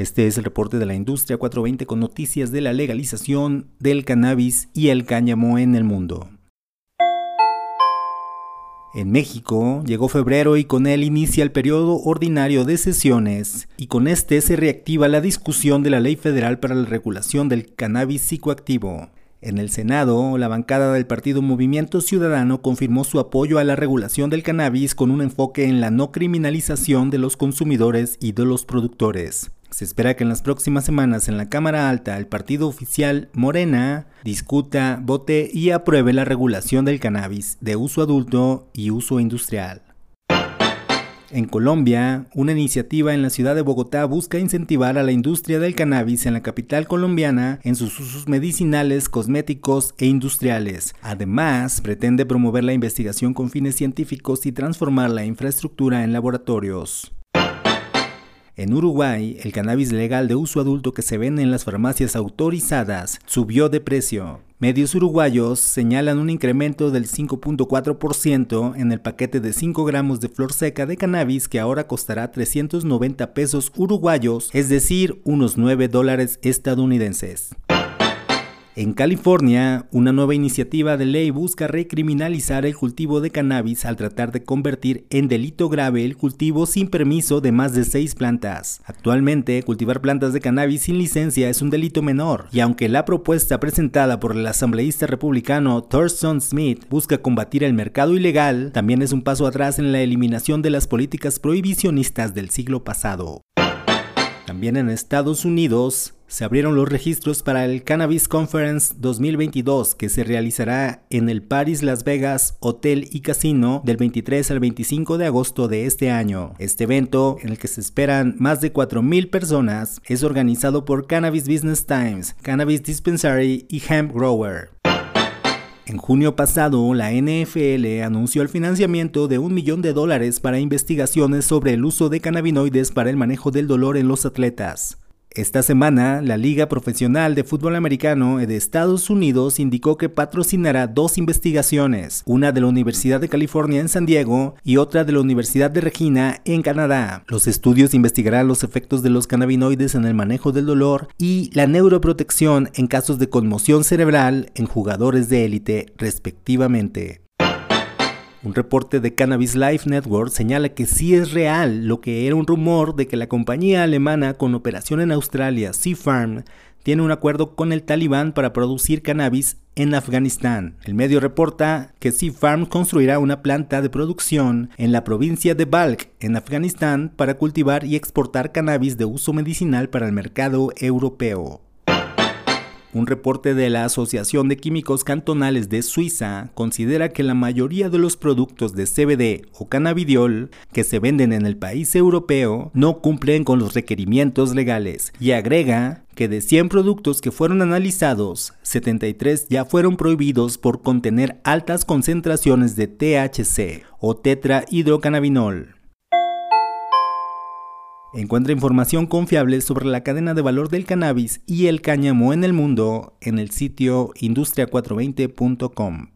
Este es el reporte de la industria 420 con noticias de la legalización del cannabis y el cáñamo en el mundo. En México llegó febrero y con él inicia el periodo ordinario de sesiones y con este se reactiva la discusión de la Ley Federal para la Regulación del Cannabis Psicoactivo. En el Senado, la bancada del partido Movimiento Ciudadano confirmó su apoyo a la regulación del cannabis con un enfoque en la no criminalización de los consumidores y de los productores. Se espera que en las próximas semanas en la Cámara Alta el partido oficial Morena discuta, vote y apruebe la regulación del cannabis de uso adulto y uso industrial. En Colombia, una iniciativa en la ciudad de Bogotá busca incentivar a la industria del cannabis en la capital colombiana en sus usos medicinales, cosméticos e industriales. Además, pretende promover la investigación con fines científicos y transformar la infraestructura en laboratorios. En Uruguay, el cannabis legal de uso adulto que se vende en las farmacias autorizadas subió de precio. Medios uruguayos señalan un incremento del 5.4% en el paquete de 5 gramos de flor seca de cannabis que ahora costará 390 pesos uruguayos, es decir, unos 9 dólares estadounidenses. En California, una nueva iniciativa de ley busca recriminalizar el cultivo de cannabis al tratar de convertir en delito grave el cultivo sin permiso de más de seis plantas. Actualmente, cultivar plantas de cannabis sin licencia es un delito menor, y aunque la propuesta presentada por el asambleísta republicano Thurston Smith busca combatir el mercado ilegal, también es un paso atrás en la eliminación de las políticas prohibicionistas del siglo pasado. También en Estados Unidos se abrieron los registros para el Cannabis Conference 2022 que se realizará en el Paris Las Vegas Hotel y Casino del 23 al 25 de agosto de este año. Este evento, en el que se esperan más de 4.000 personas, es organizado por Cannabis Business Times, Cannabis Dispensary y Hemp Grower. En junio pasado, la NFL anunció el financiamiento de un millón de dólares para investigaciones sobre el uso de cannabinoides para el manejo del dolor en los atletas. Esta semana, la Liga Profesional de Fútbol Americano de Estados Unidos indicó que patrocinará dos investigaciones, una de la Universidad de California en San Diego y otra de la Universidad de Regina en Canadá. Los estudios investigarán los efectos de los cannabinoides en el manejo del dolor y la neuroprotección en casos de conmoción cerebral en jugadores de élite, respectivamente. Un reporte de Cannabis Life Network señala que sí es real lo que era un rumor de que la compañía alemana con operación en Australia, Sea Farm, tiene un acuerdo con el talibán para producir cannabis en Afganistán. El medio reporta que Sea Farm construirá una planta de producción en la provincia de Balk, en Afganistán, para cultivar y exportar cannabis de uso medicinal para el mercado europeo. Un reporte de la Asociación de Químicos Cantonales de Suiza considera que la mayoría de los productos de CBD o cannabidiol que se venden en el país europeo no cumplen con los requerimientos legales y agrega que de 100 productos que fueron analizados, 73 ya fueron prohibidos por contener altas concentraciones de THC o tetrahidrocannabinol. Encuentra información confiable sobre la cadena de valor del cannabis y el cáñamo en el mundo en el sitio industria420.com.